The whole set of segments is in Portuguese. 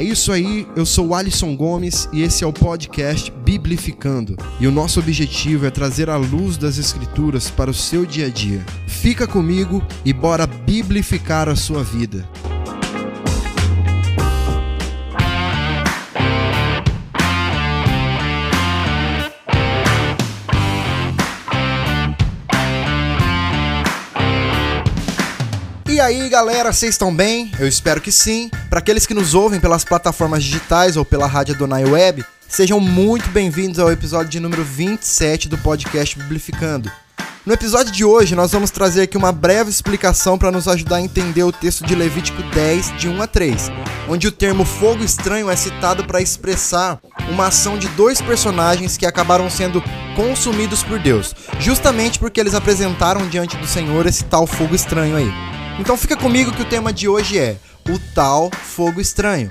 É isso aí, eu sou o Alisson Gomes e esse é o podcast Biblificando. E o nosso objetivo é trazer a luz das Escrituras para o seu dia a dia. Fica comigo e bora biblificar a sua vida. E aí, galera, vocês estão bem? Eu espero que sim. Para aqueles que nos ouvem pelas plataformas digitais ou pela rádio Donai Web, sejam muito bem-vindos ao episódio de número 27 do podcast Biblificando. No episódio de hoje, nós vamos trazer aqui uma breve explicação para nos ajudar a entender o texto de Levítico 10, de 1 a 3, onde o termo fogo estranho é citado para expressar uma ação de dois personagens que acabaram sendo consumidos por Deus, justamente porque eles apresentaram diante do Senhor esse tal fogo estranho aí. Então fica comigo que o tema de hoje é o tal fogo estranho.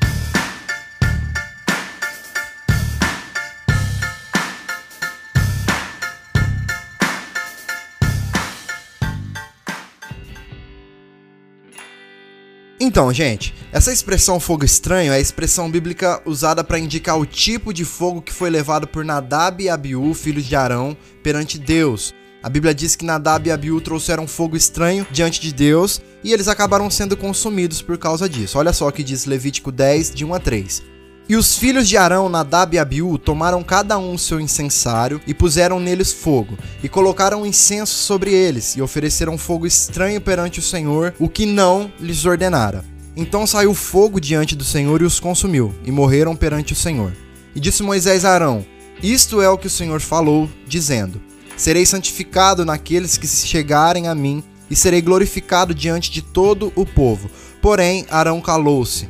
Então, gente, essa expressão fogo estranho é a expressão bíblica usada para indicar o tipo de fogo que foi levado por Nadab e Abiú, filhos de Arão, perante Deus, a Bíblia diz que Nadab e Abiú trouxeram fogo estranho diante de Deus e eles acabaram sendo consumidos por causa disso. Olha só o que diz Levítico 10, de 1 a 3. E os filhos de Arão, Nadab e Abiú, tomaram cada um seu incensário e puseram neles fogo, e colocaram incenso sobre eles, e ofereceram fogo estranho perante o Senhor, o que não lhes ordenara. Então saiu fogo diante do Senhor e os consumiu, e morreram perante o Senhor. E disse Moisés a Arão: Isto é o que o Senhor falou, dizendo: Serei santificado naqueles que chegarem a mim, e serei glorificado diante de todo o povo. Porém, Arão calou-se.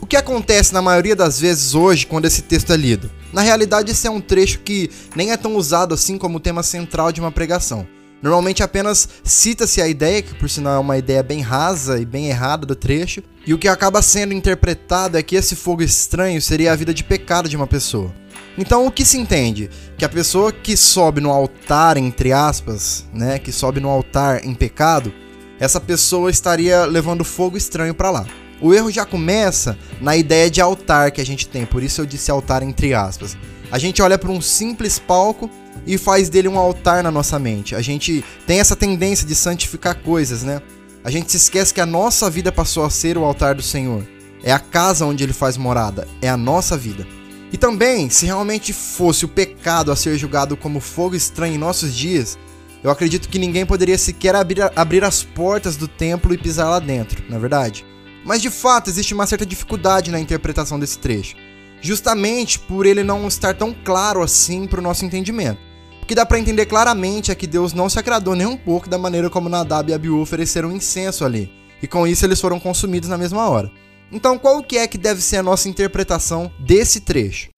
O que acontece na maioria das vezes hoje quando esse texto é lido? Na realidade, esse é um trecho que nem é tão usado assim como tema central de uma pregação. Normalmente apenas cita-se a ideia, que por sinal é uma ideia bem rasa e bem errada do trecho, e o que acaba sendo interpretado é que esse fogo estranho seria a vida de pecado de uma pessoa. Então o que se entende? Que a pessoa que sobe no altar, entre aspas, né, que sobe no altar em pecado, essa pessoa estaria levando fogo estranho para lá. O erro já começa na ideia de altar que a gente tem, por isso eu disse altar entre aspas. A gente olha para um simples palco e faz dele um altar na nossa mente. A gente tem essa tendência de santificar coisas, né? A gente se esquece que a nossa vida passou a ser o altar do Senhor. É a casa onde ele faz morada, é a nossa vida. E também, se realmente fosse o pecado a ser julgado como fogo estranho em nossos dias, eu acredito que ninguém poderia sequer abrir, abrir as portas do templo e pisar lá dentro, na é verdade. Mas de fato existe uma certa dificuldade na interpretação desse trecho, justamente por ele não estar tão claro assim para o nosso entendimento. O que dá para entender claramente é que Deus não se agradou nem um pouco da maneira como Nadab e Abiú ofereceram incenso ali, e com isso eles foram consumidos na mesma hora. Então, qual que é que deve ser a nossa interpretação desse trecho?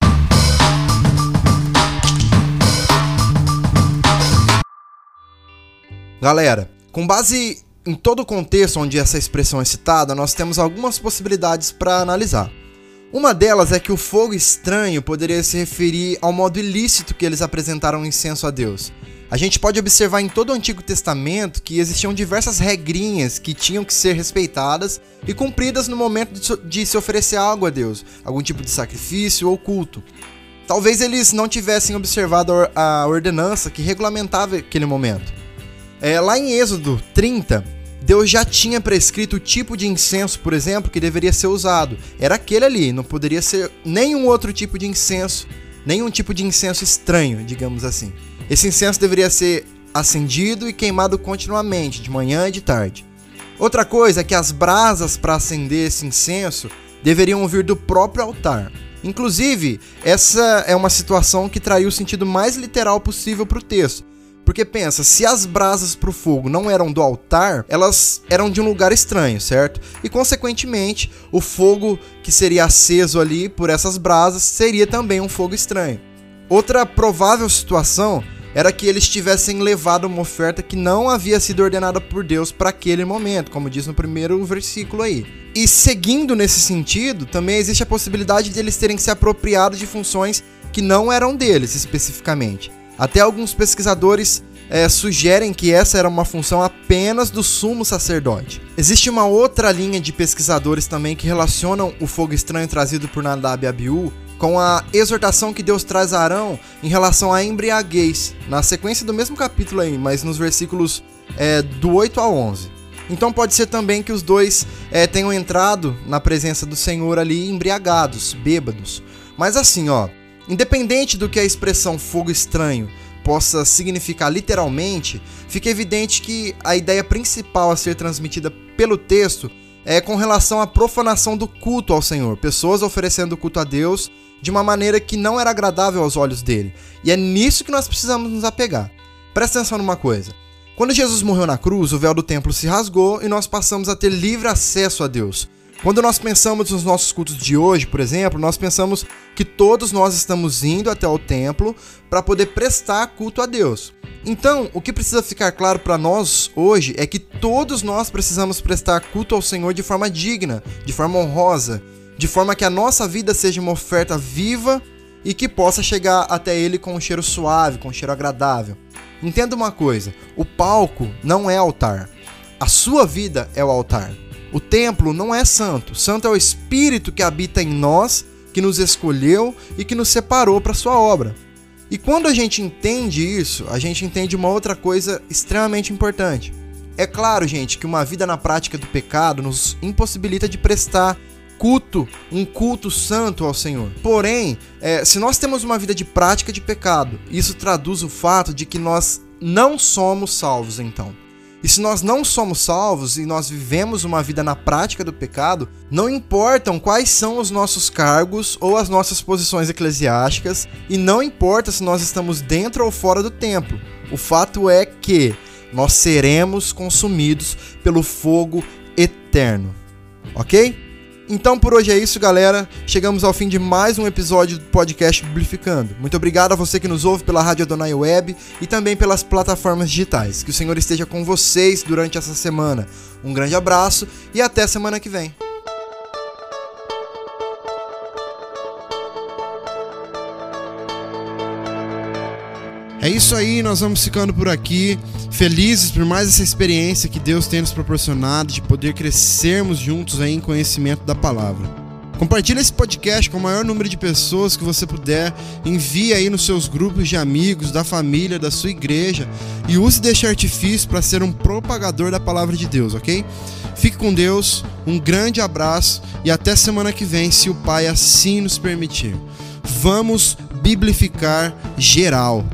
Galera, com base em todo o contexto onde essa expressão é citada, nós temos algumas possibilidades para analisar. Uma delas é que o fogo estranho poderia se referir ao modo ilícito que eles apresentaram incenso a Deus. A gente pode observar em todo o Antigo Testamento que existiam diversas regrinhas que tinham que ser respeitadas e cumpridas no momento de se oferecer algo a Deus, algum tipo de sacrifício ou culto. Talvez eles não tivessem observado a ordenança que regulamentava aquele momento. É, lá em Êxodo 30, Deus já tinha prescrito o tipo de incenso, por exemplo, que deveria ser usado. Era aquele ali, não poderia ser nenhum outro tipo de incenso, nenhum tipo de incenso estranho, digamos assim. Esse incenso deveria ser acendido e queimado continuamente, de manhã e de tarde. Outra coisa é que as brasas para acender esse incenso deveriam vir do próprio altar. Inclusive, essa é uma situação que traiu o sentido mais literal possível para o texto. Porque pensa, se as brasas para o fogo não eram do altar, elas eram de um lugar estranho, certo? E consequentemente, o fogo que seria aceso ali por essas brasas seria também um fogo estranho. Outra provável situação era que eles tivessem levado uma oferta que não havia sido ordenada por Deus para aquele momento, como diz no primeiro versículo aí. E seguindo nesse sentido, também existe a possibilidade de eles terem se apropriado de funções que não eram deles especificamente. Até alguns pesquisadores é, sugerem que essa era uma função apenas do sumo sacerdote. Existe uma outra linha de pesquisadores também que relacionam o fogo estranho trazido por Nadab e Abiú com a exortação que Deus traz a Arão em relação à embriaguez, na sequência do mesmo capítulo aí, mas nos versículos é, do 8 ao 11. Então pode ser também que os dois é, tenham entrado na presença do Senhor ali embriagados, bêbados. Mas assim, ó, independente do que a expressão fogo estranho possa significar literalmente, fica evidente que a ideia principal a ser transmitida pelo texto é com relação à profanação do culto ao Senhor, pessoas oferecendo culto a Deus de uma maneira que não era agradável aos olhos dele. E é nisso que nós precisamos nos apegar. Presta atenção numa coisa. Quando Jesus morreu na cruz, o véu do templo se rasgou e nós passamos a ter livre acesso a Deus. Quando nós pensamos nos nossos cultos de hoje, por exemplo, nós pensamos que todos nós estamos indo até o templo para poder prestar culto a Deus. Então, o que precisa ficar claro para nós hoje é que todos nós precisamos prestar culto ao Senhor de forma digna, de forma honrosa, de forma que a nossa vida seja uma oferta viva e que possa chegar até Ele com um cheiro suave, com um cheiro agradável. Entenda uma coisa: o palco não é altar, a sua vida é o altar. O templo não é santo, santo é o Espírito que habita em nós, que nos escolheu e que nos separou para sua obra. E quando a gente entende isso, a gente entende uma outra coisa extremamente importante. É claro, gente, que uma vida na prática do pecado nos impossibilita de prestar culto, um culto santo ao Senhor. Porém, é, se nós temos uma vida de prática de pecado, isso traduz o fato de que nós não somos salvos, então. E se nós não somos salvos e nós vivemos uma vida na prática do pecado, não importam quais são os nossos cargos ou as nossas posições eclesiásticas, e não importa se nós estamos dentro ou fora do templo. O fato é que nós seremos consumidos pelo fogo eterno. Ok? Então por hoje é isso, galera. Chegamos ao fim de mais um episódio do podcast Biblificando. Muito obrigado a você que nos ouve pela Rádio Adonai Web e também pelas plataformas digitais. Que o Senhor esteja com vocês durante essa semana. Um grande abraço e até semana que vem. É isso aí, nós vamos ficando por aqui, felizes por mais essa experiência que Deus tem nos proporcionado de poder crescermos juntos aí em conhecimento da palavra. Compartilhe esse podcast com o maior número de pessoas que você puder, envie aí nos seus grupos de amigos, da família, da sua igreja e use deste artifício para ser um propagador da palavra de Deus, ok? Fique com Deus, um grande abraço e até semana que vem, se o Pai assim nos permitir. Vamos biblificar geral.